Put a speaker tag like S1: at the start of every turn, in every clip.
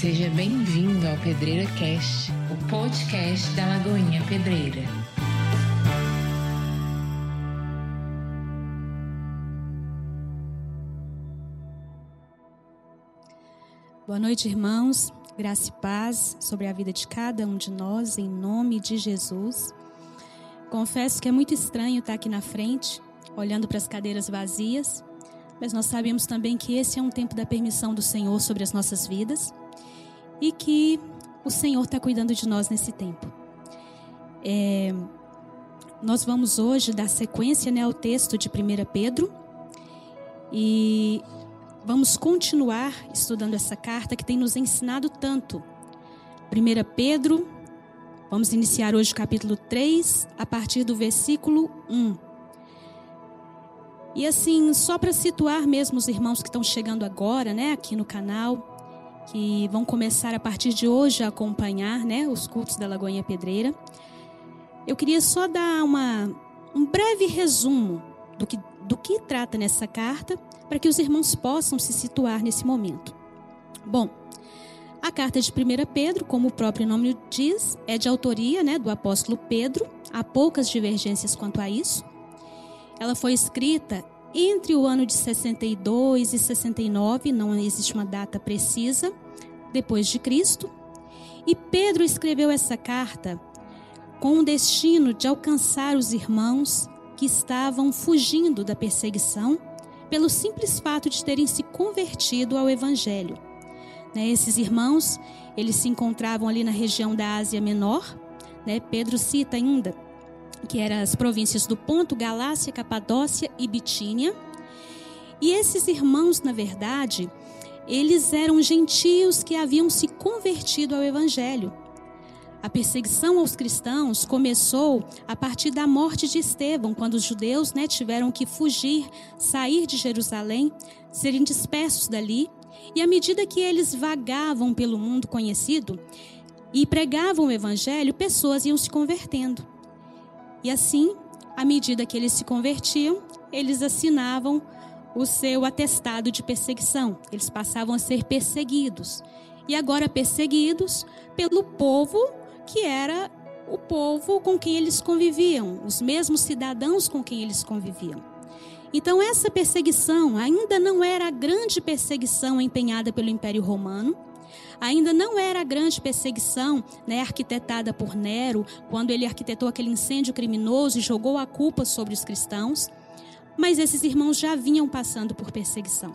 S1: Seja bem-vindo ao Pedreira Cast, o podcast da Lagoinha Pedreira.
S2: Boa noite, irmãos. Graça e paz sobre a vida de cada um de nós, em nome de Jesus. Confesso que é muito estranho estar aqui na frente, olhando para as cadeiras vazias, mas nós sabemos também que esse é um tempo da permissão do Senhor sobre as nossas vidas e que o Senhor está cuidando de nós nesse tempo. É, nós vamos hoje dar sequência né, ao texto de 1 Pedro e vamos continuar estudando essa carta que tem nos ensinado tanto. 1 Pedro, vamos iniciar hoje o capítulo 3, a partir do versículo 1. E assim, só para situar mesmo os irmãos que estão chegando agora, né, aqui no canal, que vão começar a partir de hoje a acompanhar, né, os cultos da Lagoinha Pedreira. Eu queria só dar uma, um breve resumo do que, do que trata nessa carta, para que os irmãos possam se situar nesse momento. Bom, a carta de 1 Pedro, como o próprio nome diz, é de autoria né, do apóstolo Pedro. Há poucas divergências quanto a isso. Ela foi escrita entre o ano de 62 e 69, não existe uma data precisa, depois de Cristo. E Pedro escreveu essa carta com o destino de alcançar os irmãos que estavam fugindo da perseguição pelo simples fato de terem se convertido ao evangelho. Né, esses irmãos, eles se encontravam ali na região da Ásia Menor. Né, Pedro cita ainda que eram as províncias do Ponto, Galácia, Capadócia e Bitínia. E esses irmãos, na verdade, eles eram gentios que haviam se convertido ao Evangelho. A perseguição aos cristãos começou a partir da morte de Estevão, quando os judeus né, tiveram que fugir, sair de Jerusalém, serem dispersos dali. E à medida que eles vagavam pelo mundo conhecido e pregavam o Evangelho, pessoas iam se convertendo. E assim, à medida que eles se convertiam, eles assinavam o seu atestado de perseguição. Eles passavam a ser perseguidos. E agora perseguidos pelo povo que era o povo com quem eles conviviam, os mesmos cidadãos com quem eles conviviam. Então, essa perseguição ainda não era a grande perseguição empenhada pelo Império Romano, Ainda não era a grande perseguição né, arquitetada por Nero, quando ele arquitetou aquele incêndio criminoso e jogou a culpa sobre os cristãos, mas esses irmãos já vinham passando por perseguição.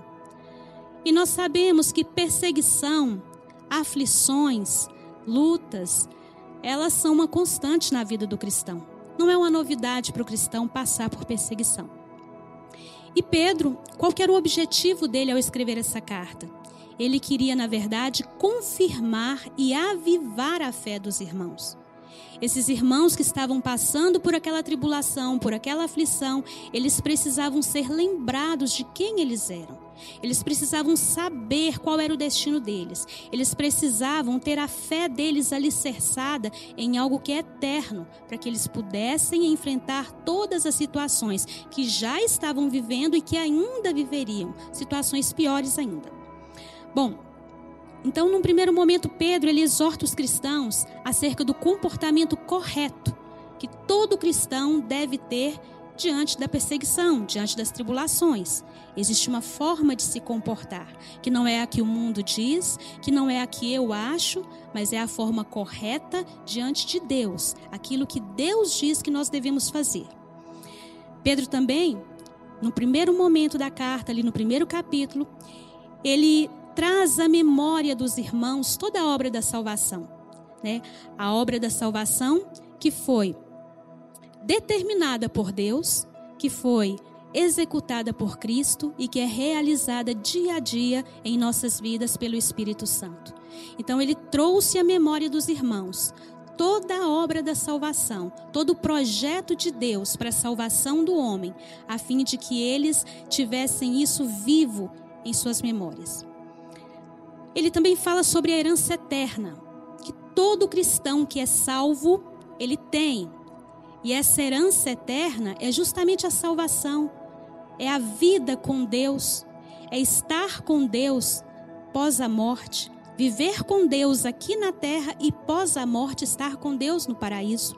S2: E nós sabemos que perseguição, aflições, lutas, elas são uma constante na vida do cristão. Não é uma novidade para o cristão passar por perseguição. E Pedro, qual era o objetivo dele ao escrever essa carta? Ele queria, na verdade, confirmar e avivar a fé dos irmãos. Esses irmãos que estavam passando por aquela tribulação, por aquela aflição, eles precisavam ser lembrados de quem eles eram. Eles precisavam saber qual era o destino deles. Eles precisavam ter a fé deles alicerçada em algo que é eterno, para que eles pudessem enfrentar todas as situações que já estavam vivendo e que ainda viveriam, situações piores ainda. Bom, então, num primeiro momento, Pedro ele exorta os cristãos acerca do comportamento correto que todo cristão deve ter diante da perseguição, diante das tribulações. Existe uma forma de se comportar, que não é a que o mundo diz, que não é a que eu acho, mas é a forma correta diante de Deus, aquilo que Deus diz que nós devemos fazer. Pedro também, no primeiro momento da carta, ali no primeiro capítulo, ele traz à memória dos irmãos toda a obra da salvação. Né? A obra da salvação que foi determinada por Deus, que foi executada por Cristo e que é realizada dia a dia em nossas vidas pelo Espírito Santo. Então, ele trouxe à memória dos irmãos toda a obra da salvação, todo o projeto de Deus para a salvação do homem, a fim de que eles tivessem isso vivo em suas memórias ele também fala sobre a herança eterna, que todo cristão que é salvo, ele tem. E essa herança eterna é justamente a salvação, é a vida com Deus, é estar com Deus pós a morte, viver com Deus aqui na terra e pós a morte estar com Deus no paraíso.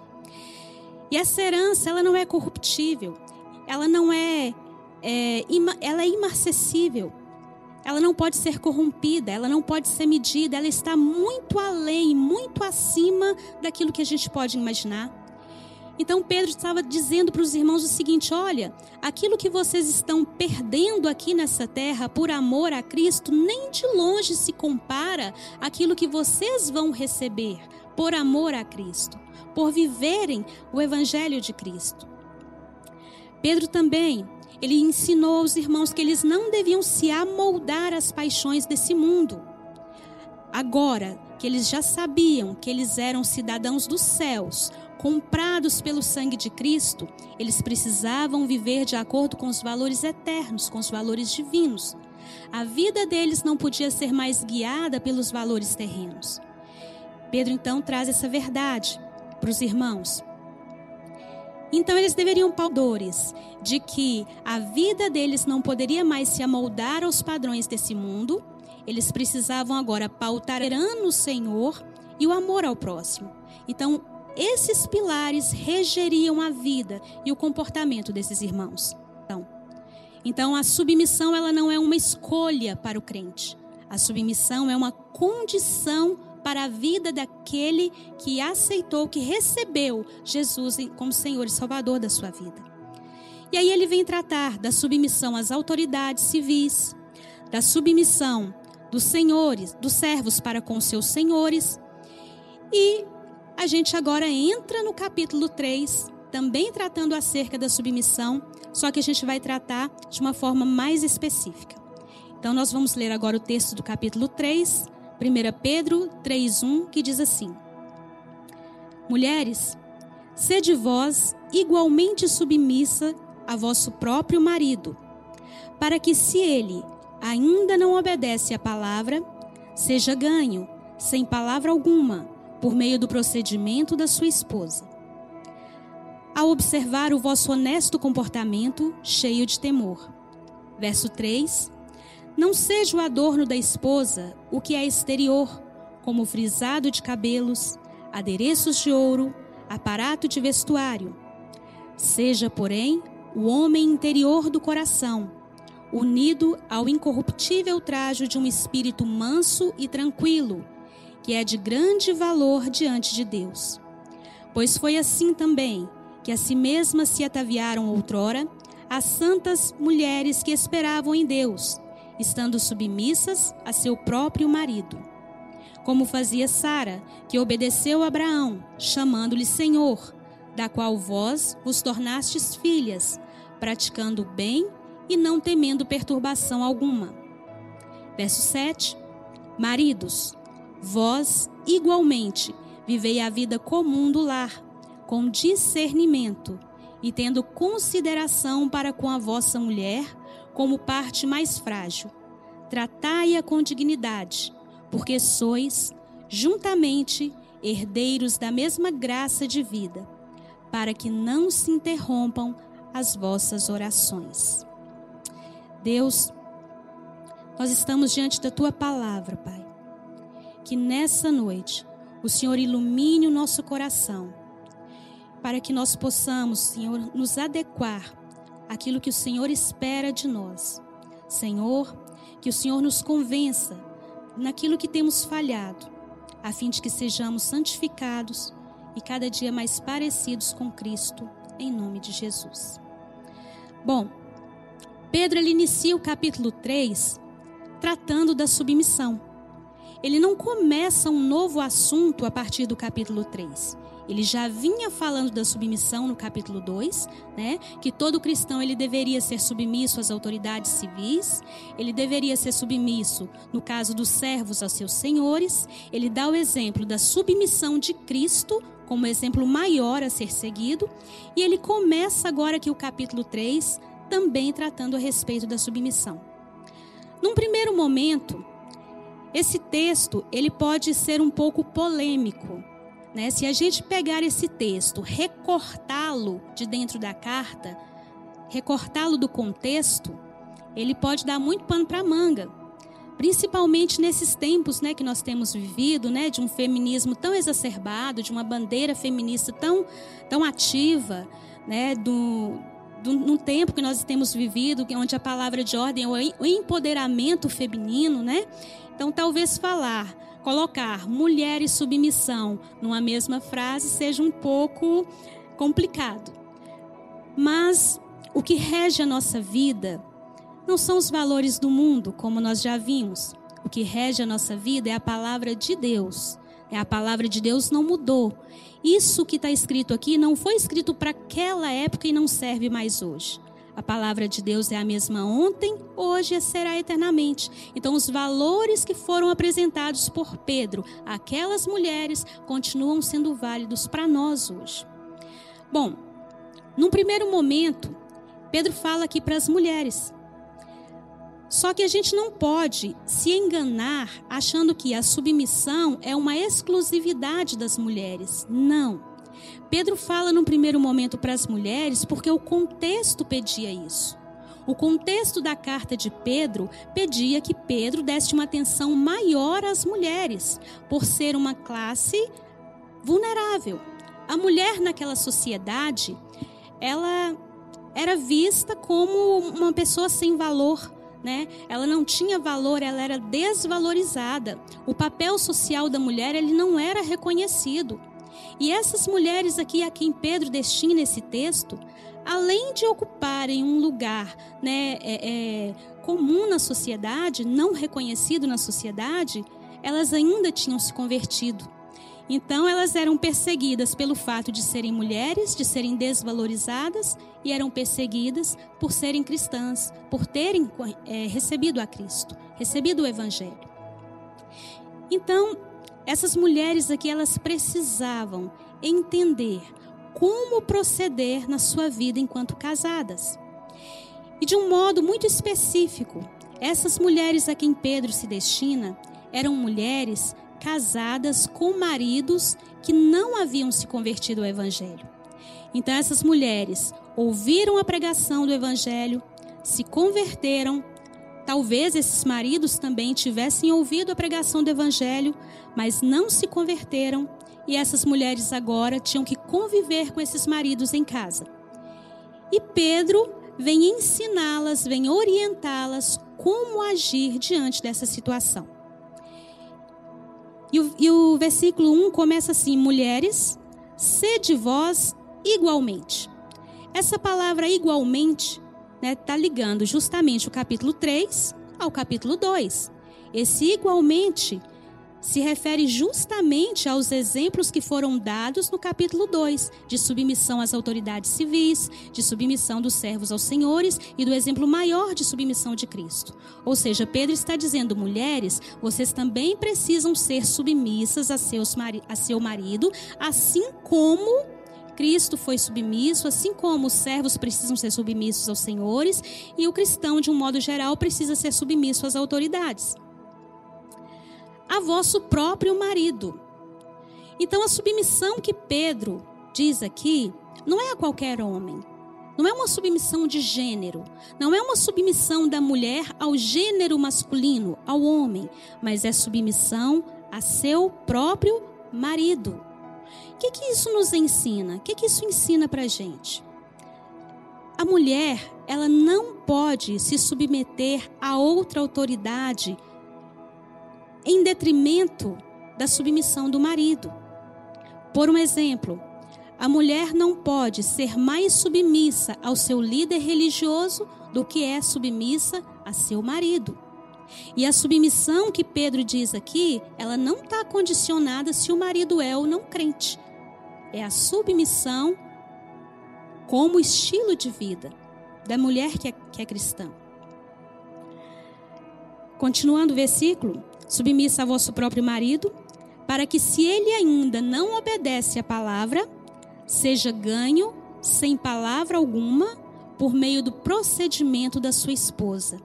S2: E essa herança, ela não é corruptível, ela não é, é ela é imarcessível, ela não pode ser corrompida, ela não pode ser medida, ela está muito além, muito acima daquilo que a gente pode imaginar. Então Pedro estava dizendo para os irmãos o seguinte: olha, aquilo que vocês estão perdendo aqui nessa terra por amor a Cristo, nem de longe se compara àquilo que vocês vão receber por amor a Cristo, por viverem o Evangelho de Cristo. Pedro também ele ensinou aos irmãos que eles não deviam se amoldar às paixões desse mundo. Agora que eles já sabiam que eles eram cidadãos dos céus, comprados pelo sangue de Cristo, eles precisavam viver de acordo com os valores eternos, com os valores divinos. A vida deles não podia ser mais guiada pelos valores terrenos. Pedro então traz essa verdade para os irmãos. Então eles deveriam paudores de que a vida deles não poderia mais se amoldar aos padrões desse mundo. Eles precisavam agora pautar no Senhor e o amor ao próximo. Então, esses pilares regeriam a vida e o comportamento desses irmãos. Então, então a submissão ela não é uma escolha para o crente. A submissão é uma condição para a vida daquele que aceitou, que recebeu Jesus como Senhor e Salvador da sua vida. E aí ele vem tratar da submissão às autoridades civis, da submissão dos senhores, dos servos para com seus senhores. E a gente agora entra no capítulo 3, também tratando acerca da submissão, só que a gente vai tratar de uma forma mais específica. Então nós vamos ler agora o texto do capítulo 3, 1 Pedro 3,1, que diz assim: Mulheres, sede vós igualmente submissa a vosso próprio marido, para que, se ele ainda não obedece à palavra, seja ganho, sem palavra alguma, por meio do procedimento da sua esposa. Ao observar o vosso honesto comportamento, cheio de temor. Verso 3: não seja o adorno da esposa o que é exterior, como frisado de cabelos, adereços de ouro, aparato de vestuário. Seja, porém, o homem interior do coração, unido ao incorruptível trajo de um espírito manso e tranquilo, que é de grande valor diante de Deus. Pois foi assim também que a si mesmas se ataviaram outrora as santas mulheres que esperavam em Deus estando submissas a seu próprio marido. Como fazia Sara, que obedeceu a Abraão, chamando-lhe Senhor, da qual vós vos tornastes filhas, praticando o bem e não temendo perturbação alguma. Verso 7: Maridos, vós igualmente vivei a vida comum do lar, com discernimento e tendo consideração para com a vossa mulher como parte mais frágil. Tratai-a com dignidade, porque sois, juntamente, herdeiros da mesma graça de vida, para que não se interrompam as vossas orações. Deus, nós estamos diante da tua palavra, Pai. Que nessa noite o Senhor ilumine o nosso coração, para que nós possamos, Senhor, nos adequar aquilo que o Senhor espera de nós. Senhor, que o Senhor nos convença naquilo que temos falhado, a fim de que sejamos santificados e cada dia mais parecidos com Cristo, em nome de Jesus. Bom, Pedro ele inicia o capítulo 3 tratando da submissão. Ele não começa um novo assunto a partir do capítulo 3. Ele já vinha falando da submissão no capítulo 2, né? Que todo cristão ele deveria ser submisso às autoridades civis, ele deveria ser submisso, no caso dos servos, aos seus senhores. Ele dá o exemplo da submissão de Cristo como exemplo maior a ser seguido, e ele começa agora aqui o capítulo 3 também tratando a respeito da submissão. Num primeiro momento, esse texto ele pode ser um pouco polêmico, né? Se a gente pegar esse texto, recortá-lo de dentro da carta, recortá-lo do contexto, ele pode dar muito pano para manga. principalmente nesses tempos né, que nós temos vivido, né, de um feminismo tão exacerbado, de uma bandeira feminista tão, tão ativa, né, do, do, num tempo que nós temos vivido, onde a palavra de ordem é o empoderamento feminino, né? Então, talvez falar, colocar mulher e submissão numa mesma frase seja um pouco complicado. Mas o que rege a nossa vida não são os valores do mundo, como nós já vimos. O que rege a nossa vida é a palavra de Deus. É a palavra de Deus não mudou. Isso que está escrito aqui não foi escrito para aquela época e não serve mais hoje. A palavra de Deus é a mesma ontem, hoje e será eternamente. Então, os valores que foram apresentados por Pedro àquelas mulheres continuam sendo válidos para nós hoje. Bom, num primeiro momento, Pedro fala aqui para as mulheres. Só que a gente não pode se enganar achando que a submissão é uma exclusividade das mulheres. Não. Pedro fala num primeiro momento para as mulheres porque o contexto pedia isso. O contexto da carta de Pedro pedia que Pedro desse uma atenção maior às mulheres, por ser uma classe vulnerável. A mulher naquela sociedade, ela era vista como uma pessoa sem valor, né? Ela não tinha valor, ela era desvalorizada. O papel social da mulher ele não era reconhecido. E essas mulheres aqui a quem Pedro destina esse texto, além de ocuparem um lugar né, é, é, comum na sociedade, não reconhecido na sociedade, elas ainda tinham se convertido. Então elas eram perseguidas pelo fato de serem mulheres, de serem desvalorizadas e eram perseguidas por serem cristãs, por terem é, recebido a Cristo, recebido o Evangelho. Então essas mulheres aqui elas precisavam entender como proceder na sua vida enquanto casadas. E de um modo muito específico, essas mulheres a quem Pedro se destina eram mulheres casadas com maridos que não haviam se convertido ao Evangelho. Então, essas mulheres ouviram a pregação do Evangelho, se converteram. Talvez esses maridos também tivessem ouvido a pregação do Evangelho, mas não se converteram. E essas mulheres agora tinham que conviver com esses maridos em casa. E Pedro vem ensiná-las, vem orientá-las como agir diante dessa situação. E o, e o versículo 1 começa assim: Mulheres, sede vós igualmente. Essa palavra igualmente né, tá ligando justamente o capítulo 3 ao capítulo 2. Esse igualmente se refere justamente aos exemplos que foram dados no capítulo 2, de submissão às autoridades civis, de submissão dos servos aos senhores e do exemplo maior de submissão de Cristo. Ou seja, Pedro está dizendo, mulheres, vocês também precisam ser submissas a, seus, a seu marido, assim como Cristo foi submisso, assim como os servos precisam ser submissos aos senhores e o cristão, de um modo geral, precisa ser submisso às autoridades a vosso próprio marido. Então, a submissão que Pedro diz aqui não é a qualquer homem. Não é uma submissão de gênero. Não é uma submissão da mulher ao gênero masculino, ao homem. Mas é submissão a seu próprio marido. O que, que isso nos ensina? O que, que isso ensina para a gente? A mulher, ela não pode se submeter a outra autoridade em detrimento da submissão do marido. Por um exemplo, a mulher não pode ser mais submissa ao seu líder religioso do que é submissa a seu marido. E a submissão que Pedro diz aqui, ela não está condicionada se o marido é ou não crente. É a submissão como estilo de vida da mulher que é, que é cristã. Continuando o versículo, submissa a vosso próprio marido, para que, se ele ainda não obedece à palavra, seja ganho, sem palavra alguma, por meio do procedimento da sua esposa.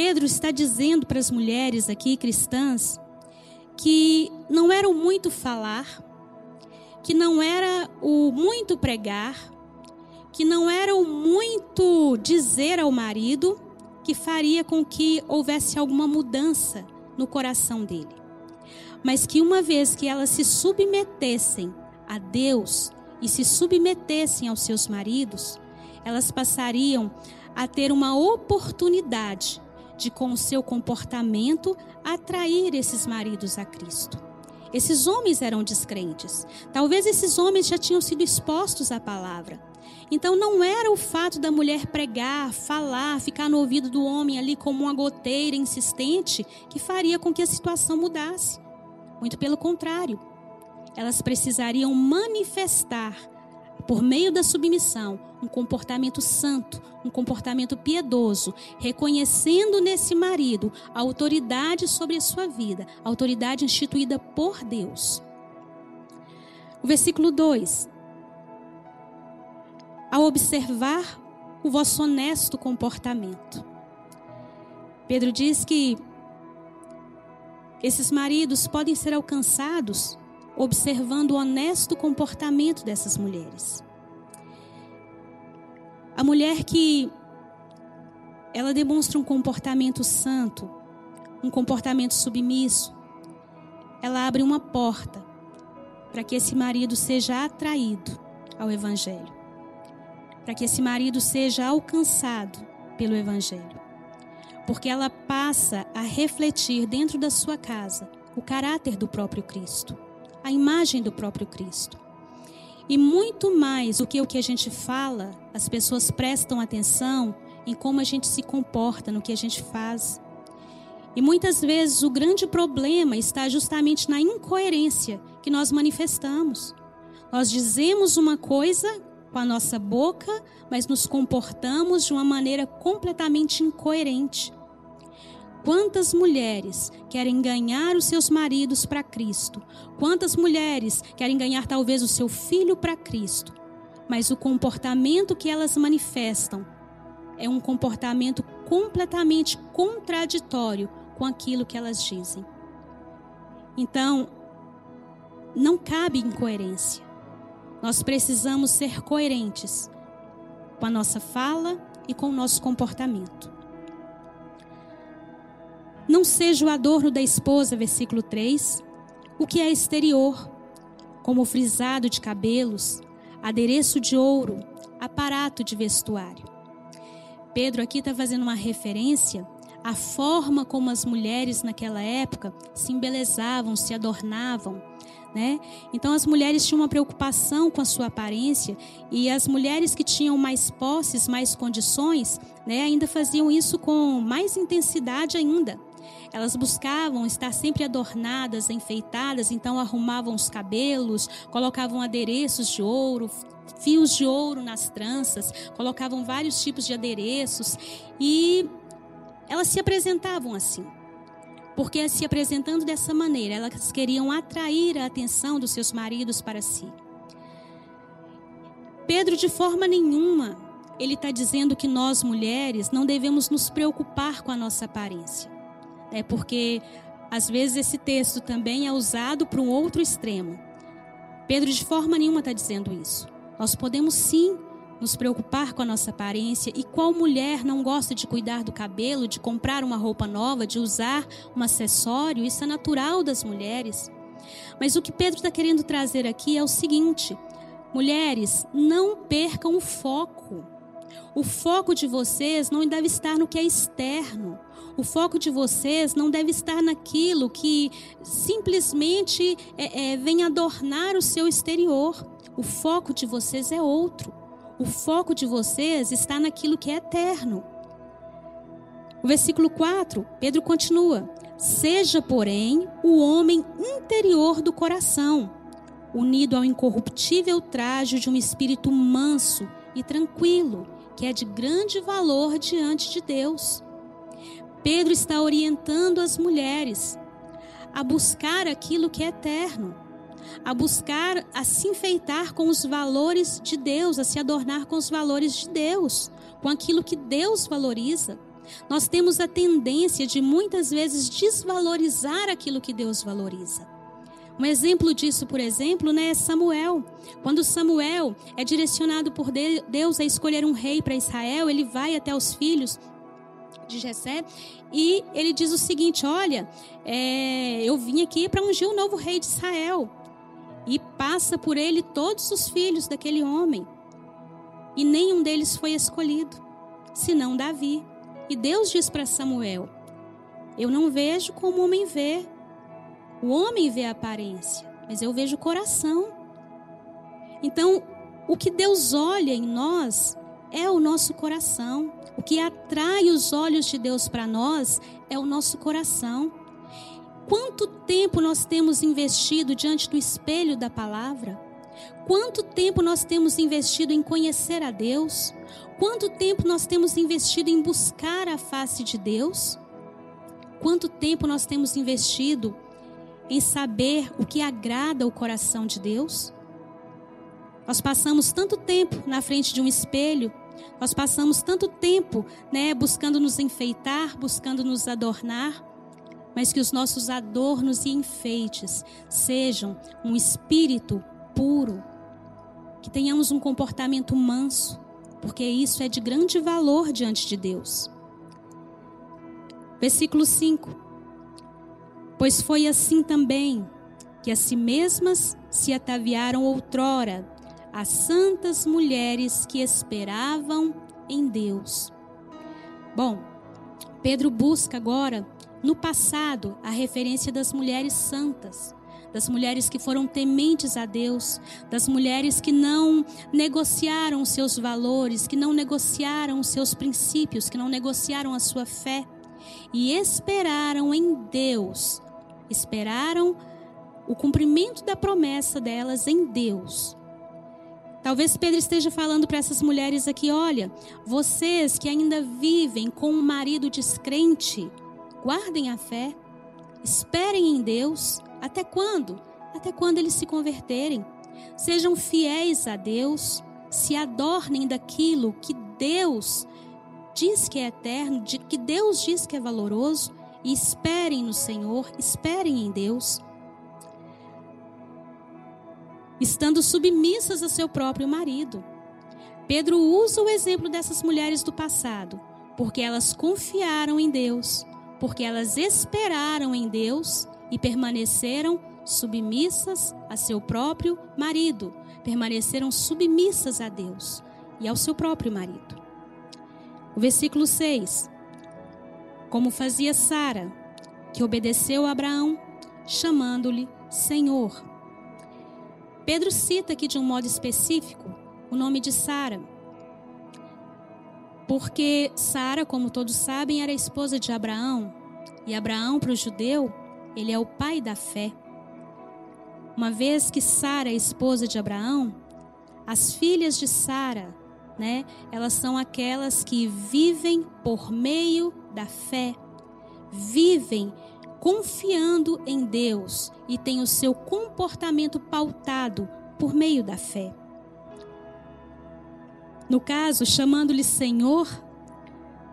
S2: Pedro está dizendo para as mulheres aqui cristãs que não era o muito falar, que não era o muito pregar, que não era o muito dizer ao marido, que faria com que houvesse alguma mudança no coração dele. Mas que uma vez que elas se submetessem a Deus e se submetessem aos seus maridos, elas passariam a ter uma oportunidade de, com o seu comportamento, atrair esses maridos a Cristo. Esses homens eram descrentes. Talvez esses homens já tinham sido expostos à palavra. Então não era o fato da mulher pregar, falar, ficar no ouvido do homem ali como uma goteira insistente que faria com que a situação mudasse. Muito pelo contrário. Elas precisariam manifestar por meio da submissão, um comportamento santo, um comportamento piedoso, reconhecendo nesse marido a autoridade sobre a sua vida, a autoridade instituída por Deus. O versículo 2. Ao observar o vosso honesto comportamento. Pedro diz que esses maridos podem ser alcançados observando o honesto comportamento dessas mulheres. A mulher que ela demonstra um comportamento santo, um comportamento submisso, ela abre uma porta para que esse marido seja atraído ao evangelho. Para que esse marido seja alcançado pelo evangelho. Porque ela passa a refletir dentro da sua casa o caráter do próprio Cristo a imagem do próprio Cristo. E muito mais do que o que a gente fala, as pessoas prestam atenção em como a gente se comporta, no que a gente faz. E muitas vezes o grande problema está justamente na incoerência que nós manifestamos. Nós dizemos uma coisa com a nossa boca, mas nos comportamos de uma maneira completamente incoerente. Quantas mulheres querem ganhar os seus maridos para Cristo? Quantas mulheres querem ganhar talvez o seu filho para Cristo? Mas o comportamento que elas manifestam é um comportamento completamente contraditório com aquilo que elas dizem. Então, não cabe incoerência. Nós precisamos ser coerentes com a nossa fala e com o nosso comportamento. Não seja o adorno da esposa, versículo 3, o que é exterior, como frisado de cabelos, adereço de ouro, aparato de vestuário. Pedro aqui está fazendo uma referência à forma como as mulheres naquela época se embelezavam, se adornavam. Né? Então as mulheres tinham uma preocupação com a sua aparência e as mulheres que tinham mais posses, mais condições, né, ainda faziam isso com mais intensidade ainda. Elas buscavam estar sempre adornadas, enfeitadas, então arrumavam os cabelos, colocavam adereços de ouro, fios de ouro nas tranças, colocavam vários tipos de adereços e elas se apresentavam assim. Porque se apresentando dessa maneira, elas queriam atrair a atenção dos seus maridos para si. Pedro, de forma nenhuma, ele está dizendo que nós mulheres não devemos nos preocupar com a nossa aparência. É porque às vezes esse texto também é usado para um outro extremo. Pedro de forma nenhuma está dizendo isso. Nós podemos sim nos preocupar com a nossa aparência e qual mulher não gosta de cuidar do cabelo, de comprar uma roupa nova, de usar um acessório? Isso é natural das mulheres. Mas o que Pedro está querendo trazer aqui é o seguinte: mulheres, não percam o foco. O foco de vocês não deve estar no que é externo. O foco de vocês não deve estar naquilo que simplesmente é, é, vem adornar o seu exterior. O foco de vocês é outro. O foco de vocês está naquilo que é eterno. O versículo 4, Pedro continua: Seja, porém, o homem interior do coração, unido ao incorruptível traje de um espírito manso e tranquilo, que é de grande valor diante de Deus. Pedro está orientando as mulheres a buscar aquilo que é eterno, a buscar a se enfeitar com os valores de Deus, a se adornar com os valores de Deus, com aquilo que Deus valoriza. Nós temos a tendência de muitas vezes desvalorizar aquilo que Deus valoriza. Um exemplo disso, por exemplo, né, é Samuel. Quando Samuel é direcionado por Deus a escolher um rei para Israel, ele vai até os filhos de Jessé, e ele diz o seguinte: Olha, é, eu vim aqui para ungir o novo rei de Israel. E passa por ele todos os filhos daquele homem. E nenhum deles foi escolhido, senão Davi. E Deus diz para Samuel: Eu não vejo como o homem vê. O homem vê a aparência, mas eu vejo o coração. Então, o que Deus olha em nós é o nosso coração. O que atrai os olhos de Deus para nós é o nosso coração. Quanto tempo nós temos investido diante do espelho da palavra? Quanto tempo nós temos investido em conhecer a Deus? Quanto tempo nós temos investido em buscar a face de Deus? Quanto tempo nós temos investido em saber o que agrada o coração de Deus? Nós passamos tanto tempo na frente de um espelho, nós passamos tanto tempo, né, buscando nos enfeitar, buscando nos adornar, mas que os nossos adornos e enfeites sejam um espírito puro, que tenhamos um comportamento manso, porque isso é de grande valor diante de Deus. Versículo 5: Pois foi assim também que a si mesmas se ataviaram outrora as santas mulheres que esperavam em Deus. Bom, Pedro busca agora, no passado, a referência das mulheres santas, das mulheres que foram tementes a Deus, das mulheres que não negociaram seus valores, que não negociaram seus princípios, que não negociaram a sua fé e esperaram em Deus, esperaram o cumprimento da promessa delas em Deus. Talvez Pedro esteja falando para essas mulheres aqui: olha, vocês que ainda vivem com um marido descrente, guardem a fé, esperem em Deus. Até quando? Até quando eles se converterem. Sejam fiéis a Deus, se adornem daquilo que Deus diz que é eterno, que Deus diz que é valoroso, e esperem no Senhor, esperem em Deus estando submissas a seu próprio marido. Pedro usa o exemplo dessas mulheres do passado, porque elas confiaram em Deus, porque elas esperaram em Deus e permaneceram submissas a seu próprio marido, permaneceram submissas a Deus e ao seu próprio marido. O versículo 6. Como fazia Sara, que obedeceu a Abraão, chamando-lhe Senhor. Pedro cita aqui de um modo específico o nome de Sara. Porque Sara, como todos sabem, era esposa de Abraão. E Abraão, para o judeu, ele é o pai da fé. Uma vez que Sara é esposa de Abraão, as filhas de Sara, né, elas são aquelas que vivem por meio da fé, vivem confiando em Deus e tem o seu comportamento pautado por meio da fé. No caso, chamando-lhe Senhor,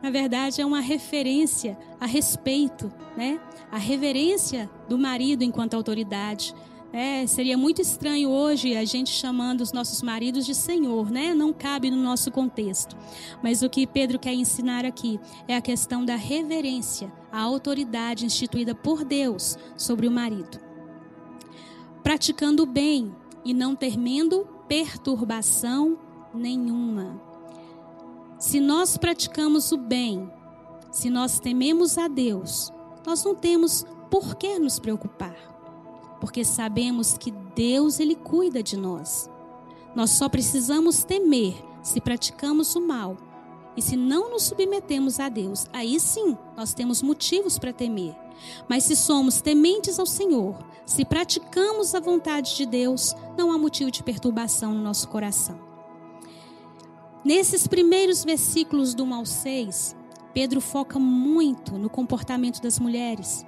S2: na verdade é uma referência a respeito, né? A reverência do marido enquanto autoridade, é, seria muito estranho hoje a gente chamando os nossos maridos de Senhor, né? Não cabe no nosso contexto. Mas o que Pedro quer ensinar aqui é a questão da reverência, a autoridade instituída por Deus sobre o marido. Praticando o bem e não temendo perturbação nenhuma. Se nós praticamos o bem, se nós tememos a Deus, nós não temos por que nos preocupar porque sabemos que Deus ele cuida de nós. Nós só precisamos temer se praticamos o mal e se não nos submetemos a Deus. Aí sim, nós temos motivos para temer. Mas se somos tementes ao Senhor, se praticamos a vontade de Deus, não há motivo de perturbação no nosso coração. Nesses primeiros versículos do 1 ao 6, Pedro foca muito no comportamento das mulheres.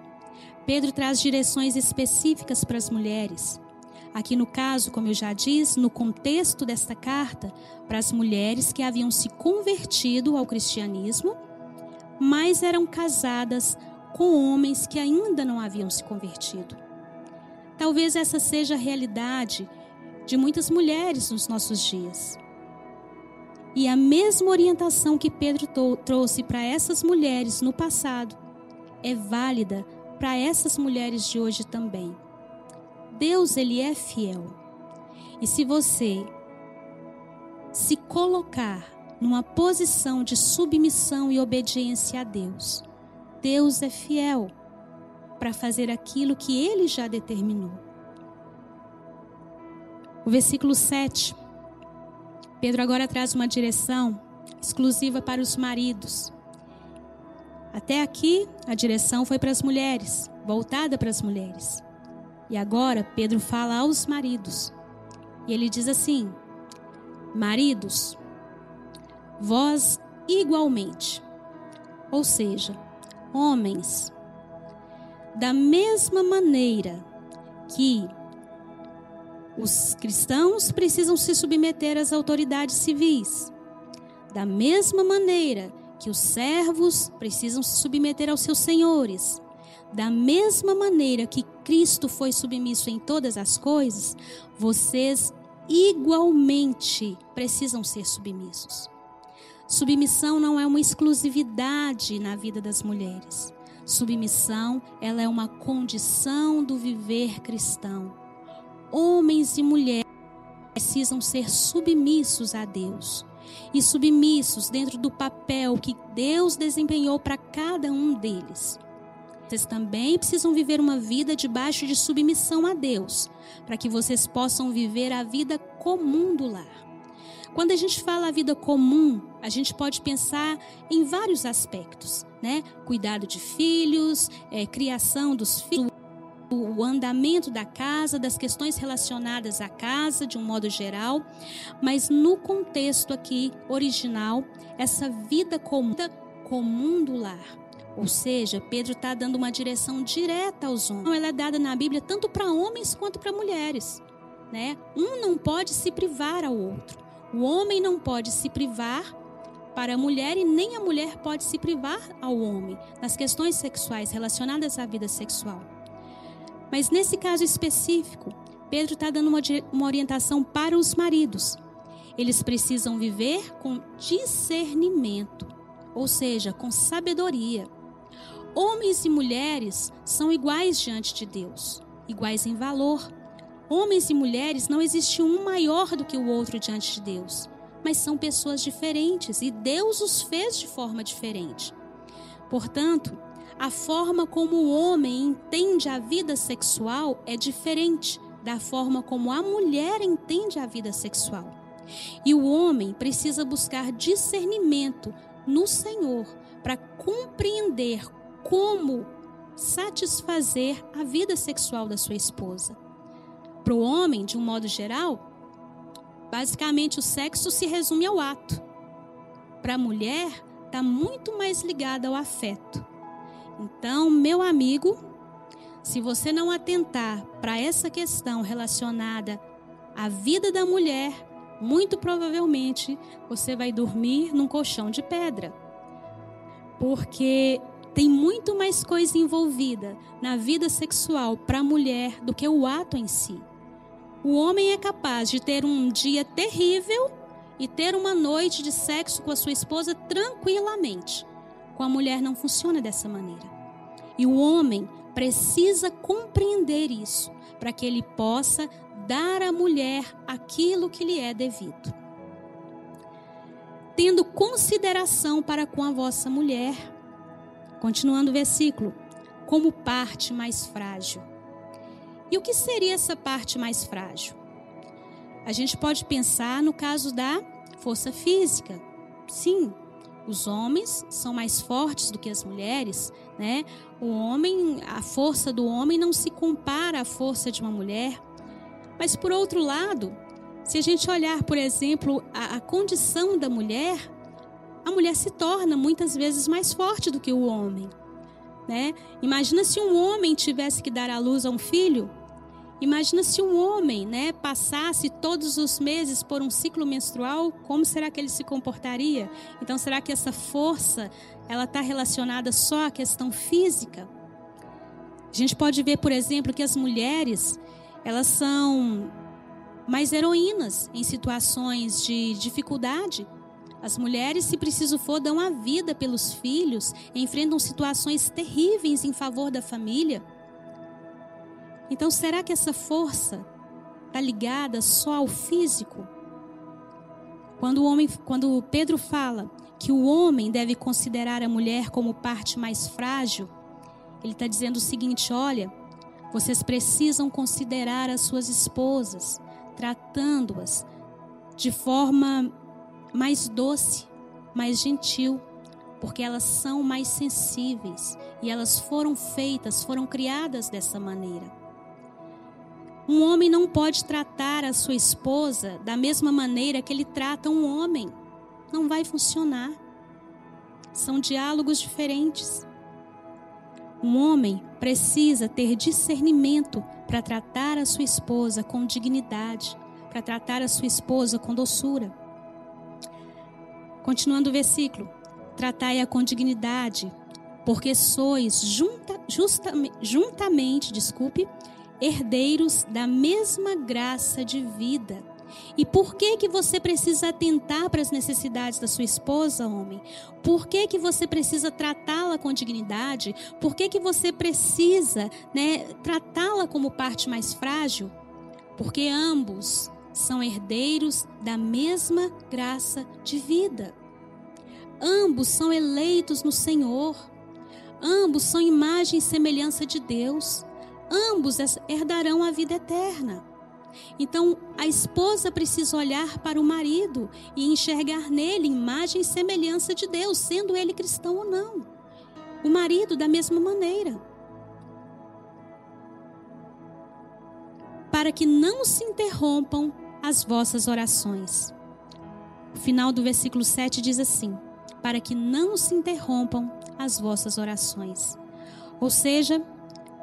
S2: Pedro traz direções específicas para as mulheres. Aqui no caso, como eu já disse, no contexto desta carta, para as mulheres que haviam se convertido ao cristianismo, mas eram casadas com homens que ainda não haviam se convertido. Talvez essa seja a realidade de muitas mulheres nos nossos dias. E a mesma orientação que Pedro trouxe para essas mulheres no passado é válida para essas mulheres de hoje também. Deus, ele é fiel. E se você se colocar numa posição de submissão e obediência a Deus, Deus é fiel para fazer aquilo que ele já determinou. O versículo 7 Pedro agora traz uma direção exclusiva para os maridos. Até aqui, a direção foi para as mulheres, voltada para as mulheres. E agora, Pedro fala aos maridos. E ele diz assim: Maridos, vós igualmente, ou seja, homens, da mesma maneira que os cristãos precisam se submeter às autoridades civis. Da mesma maneira que os servos precisam se submeter aos seus senhores. Da mesma maneira que Cristo foi submisso em todas as coisas, vocês igualmente precisam ser submissos. Submissão não é uma exclusividade na vida das mulheres. Submissão, ela é uma condição do viver cristão homens e mulheres precisam ser submissos a Deus e submissos dentro do papel que Deus desempenhou para cada um deles. Vocês também precisam viver uma vida debaixo de submissão a Deus, para que vocês possam viver a vida comum do lar. Quando a gente fala a vida comum, a gente pode pensar em vários aspectos, né? Cuidado de filhos, é, criação dos filhos o andamento da casa, das questões relacionadas à casa de um modo geral, mas no contexto aqui original, essa vida comum, comum do lar. Ou seja, Pedro está dando uma direção direta aos homens. Ela é dada na Bíblia tanto para homens quanto para mulheres. Né? Um não pode se privar ao outro. O homem não pode se privar para a mulher e nem a mulher pode se privar ao homem nas questões sexuais relacionadas à vida sexual. Mas nesse caso específico, Pedro está dando uma, uma orientação para os maridos. Eles precisam viver com discernimento, ou seja, com sabedoria. Homens e mulheres são iguais diante de Deus, iguais em valor. Homens e mulheres não existe um maior do que o outro diante de Deus, mas são pessoas diferentes e Deus os fez de forma diferente. Portanto, a forma como o homem entende a vida sexual é diferente da forma como a mulher entende a vida sexual. E o homem precisa buscar discernimento no Senhor para compreender como satisfazer a vida sexual da sua esposa. Para o homem, de um modo geral, basicamente o sexo se resume ao ato. Para a mulher, está muito mais ligada ao afeto. Então, meu amigo, se você não atentar para essa questão relacionada à vida da mulher, muito provavelmente você vai dormir num colchão de pedra. Porque tem muito mais coisa envolvida na vida sexual para a mulher do que o ato em si. O homem é capaz de ter um dia terrível e ter uma noite de sexo com a sua esposa tranquilamente. Com a mulher não funciona dessa maneira. E o homem precisa compreender isso para que ele possa dar à mulher aquilo que lhe é devido. Tendo consideração para com a vossa mulher, continuando o versículo, como parte mais frágil. E o que seria essa parte mais frágil? A gente pode pensar no caso da força física. Sim, os homens são mais fortes do que as mulheres, né? O homem, a força do homem não se compara à força de uma mulher. Mas por outro lado, se a gente olhar, por exemplo, a, a condição da mulher, a mulher se torna muitas vezes mais forte do que o homem. Né? Imagina se um homem tivesse que dar à luz a um filho, Imagina se um homem, né, passasse todos os meses por um ciclo menstrual, como será que ele se comportaria? Então, será que essa força ela está relacionada só à questão física? A gente pode ver, por exemplo, que as mulheres elas são mais heroínas em situações de dificuldade. As mulheres, se preciso for, dão a vida pelos filhos, enfrentam situações terríveis em favor da família. Então, será que essa força está ligada só ao físico? Quando o homem, quando Pedro fala que o homem deve considerar a mulher como parte mais frágil, ele está dizendo o seguinte: olha, vocês precisam considerar as suas esposas, tratando-as de forma mais doce, mais gentil, porque elas são mais sensíveis e elas foram feitas, foram criadas dessa maneira. Um homem não pode tratar a sua esposa da mesma maneira que ele trata um homem. Não vai funcionar. São diálogos diferentes. Um homem precisa ter discernimento para tratar a sua esposa com dignidade, para tratar a sua esposa com doçura. Continuando o versículo: Tratai-a com dignidade, porque sois junta, justa, juntamente, desculpe, herdeiros da mesma graça de vida. E por que que você precisa atentar para as necessidades da sua esposa, homem? Por que que você precisa tratá-la com dignidade? Por que que você precisa, né, tratá-la como parte mais frágil? Porque ambos são herdeiros da mesma graça de vida. Ambos são eleitos no Senhor. Ambos são imagem e semelhança de Deus ambos herdarão a vida eterna. Então, a esposa precisa olhar para o marido e enxergar nele imagem e semelhança de Deus, sendo ele cristão ou não. O marido, da mesma maneira. Para que não se interrompam as vossas orações. O final do versículo 7 diz assim: Para que não se interrompam as vossas orações. Ou seja,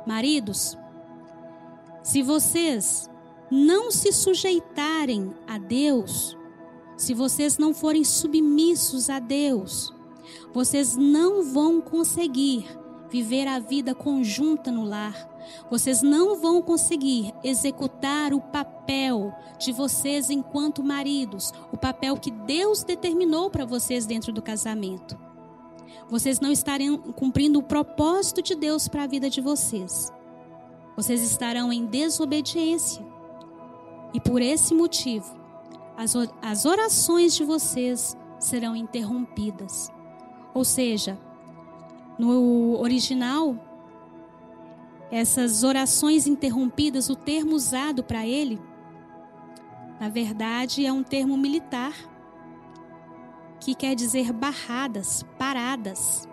S2: Maridos, se vocês não se sujeitarem a Deus, se vocês não forem submissos a Deus, vocês não vão conseguir viver a vida conjunta no lar. Vocês não vão conseguir executar o papel de vocês enquanto maridos, o papel que Deus determinou para vocês dentro do casamento vocês não estarão cumprindo o propósito de Deus para a vida de vocês. Vocês estarão em desobediência. E por esse motivo, as orações de vocês serão interrompidas. Ou seja, no original, essas orações interrompidas, o termo usado para ele, na verdade, é um termo militar que quer dizer barradas, paradas.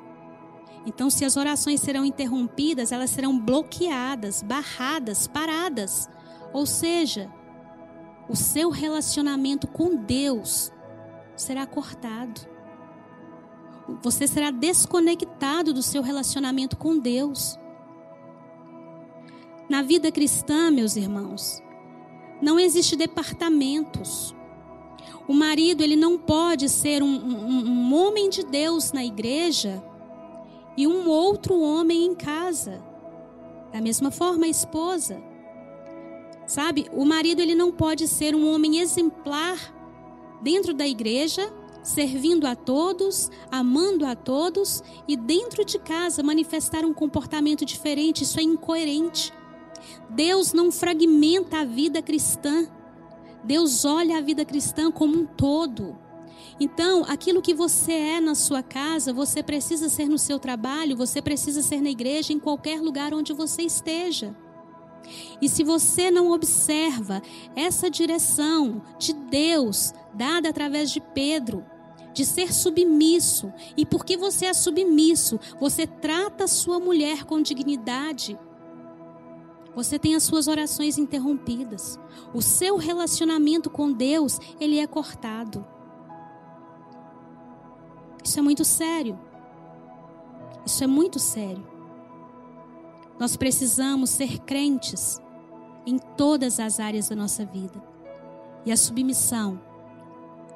S2: Então, se as orações serão interrompidas, elas serão bloqueadas, barradas, paradas. Ou seja, o seu relacionamento com Deus será cortado. Você será desconectado do seu relacionamento com Deus. Na vida cristã, meus irmãos, não existe departamentos. O marido ele não pode ser um, um, um homem de Deus na igreja e um outro homem em casa. Da mesma forma, a esposa. Sabe, o marido ele não pode ser um homem exemplar dentro da igreja, servindo a todos, amando a todos e dentro de casa manifestar um comportamento diferente. Isso é incoerente. Deus não fragmenta a vida cristã. Deus olha a vida cristã como um todo. Então, aquilo que você é na sua casa, você precisa ser no seu trabalho, você precisa ser na igreja, em qualquer lugar onde você esteja. E se você não observa essa direção de Deus dada através de Pedro, de ser submisso, e porque você é submisso, você trata a sua mulher com dignidade, você tem as suas orações interrompidas. O seu relacionamento com Deus, ele é cortado. Isso é muito sério. Isso é muito sério. Nós precisamos ser crentes em todas as áreas da nossa vida. E a submissão,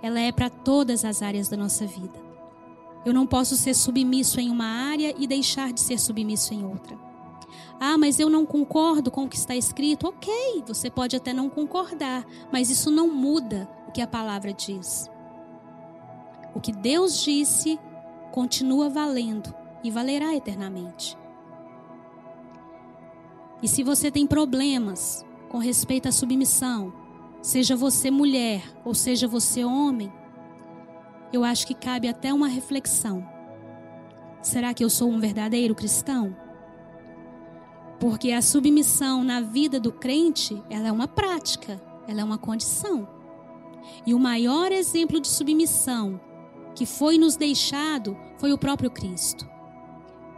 S2: ela é para todas as áreas da nossa vida. Eu não posso ser submisso em uma área e deixar de ser submisso em outra. Ah, mas eu não concordo com o que está escrito. Ok, você pode até não concordar, mas isso não muda o que a palavra diz. O que Deus disse continua valendo e valerá eternamente. E se você tem problemas com respeito à submissão, seja você mulher ou seja você homem, eu acho que cabe até uma reflexão. Será que eu sou um verdadeiro cristão? Porque a submissão na vida do crente, ela é uma prática, ela é uma condição. E o maior exemplo de submissão que foi nos deixado foi o próprio Cristo.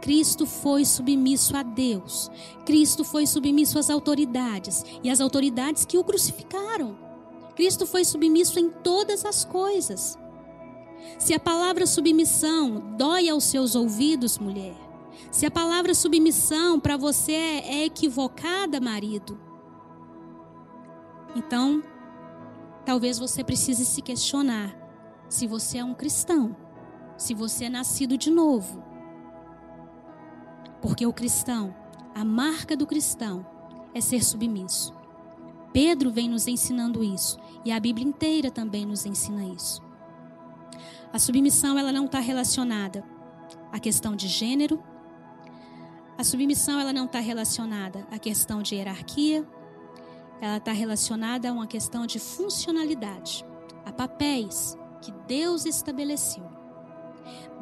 S2: Cristo foi submisso a Deus. Cristo foi submisso às autoridades e às autoridades que o crucificaram. Cristo foi submisso em todas as coisas. Se a palavra submissão dói aos seus ouvidos, mulher, se a palavra submissão para você é equivocada, marido, então talvez você precise se questionar se você é um cristão, se você é nascido de novo. Porque o cristão, a marca do cristão é ser submisso. Pedro vem nos ensinando isso e a Bíblia inteira também nos ensina isso. A submissão ela não está relacionada à questão de gênero. A submissão ela não está relacionada à questão de hierarquia. Ela está relacionada a uma questão de funcionalidade, a papéis que Deus estabeleceu.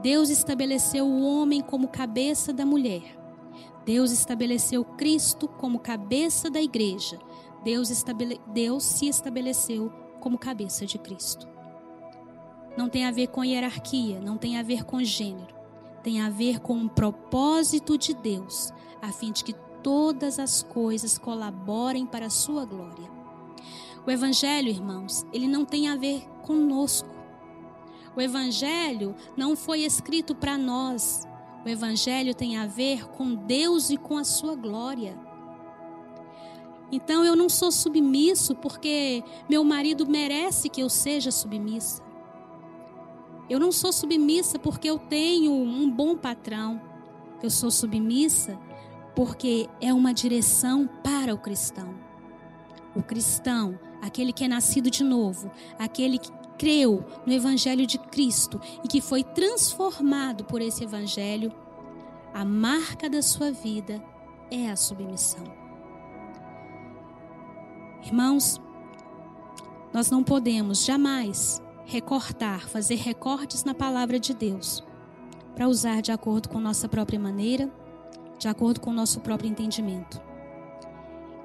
S2: Deus estabeleceu o homem como cabeça da mulher. Deus estabeleceu Cristo como cabeça da igreja. Deus, estabele... Deus se estabeleceu como cabeça de Cristo não tem a ver com hierarquia, não tem a ver com gênero, tem a ver com um propósito de Deus, a fim de que todas as coisas colaborem para a sua glória. O evangelho, irmãos, ele não tem a ver conosco. O evangelho não foi escrito para nós. O evangelho tem a ver com Deus e com a sua glória. Então eu não sou submisso porque meu marido merece que eu seja submissa. Eu não sou submissa porque eu tenho um bom patrão. Eu sou submissa porque é uma direção para o cristão. O cristão, aquele que é nascido de novo, aquele que creu no Evangelho de Cristo e que foi transformado por esse Evangelho, a marca da sua vida é a submissão. Irmãos, nós não podemos jamais recortar, fazer recortes na palavra de Deus, para usar de acordo com nossa própria maneira, de acordo com nosso próprio entendimento.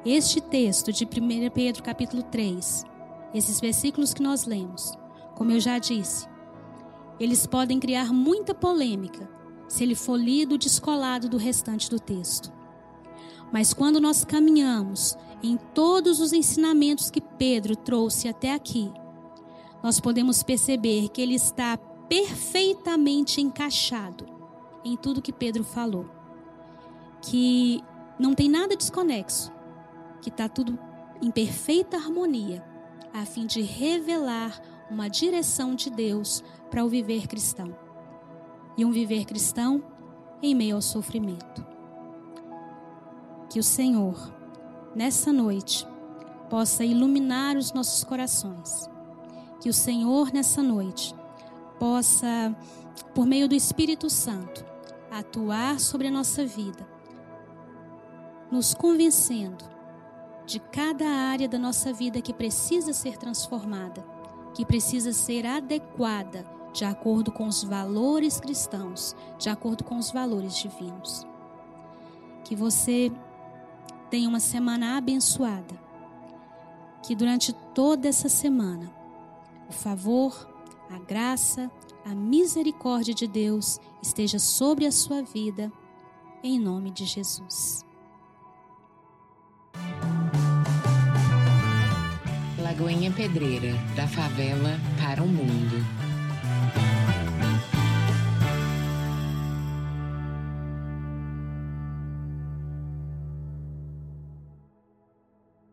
S2: Este texto de 1 Pedro capítulo 3, esses versículos que nós lemos, como eu já disse, eles podem criar muita polêmica se ele for lido descolado do restante do texto. Mas quando nós caminhamos em todos os ensinamentos que Pedro trouxe até aqui, nós podemos perceber que ele está perfeitamente encaixado em tudo que Pedro falou. Que não tem nada desconexo, que está tudo em perfeita harmonia, a fim de revelar uma direção de Deus para o viver cristão. E um viver cristão em meio ao sofrimento. Que o Senhor, nessa noite, possa iluminar os nossos corações que o Senhor nessa noite possa, por meio do Espírito Santo, atuar sobre a nossa vida, nos convencendo de cada área da nossa vida que precisa ser transformada, que precisa ser adequada de acordo com os valores cristãos, de acordo com os valores divinos. Que você tenha uma semana abençoada. Que durante toda essa semana o favor, a graça, a misericórdia de Deus esteja sobre a sua vida, em nome de Jesus.
S1: Lagoinha Pedreira, da favela para o mundo.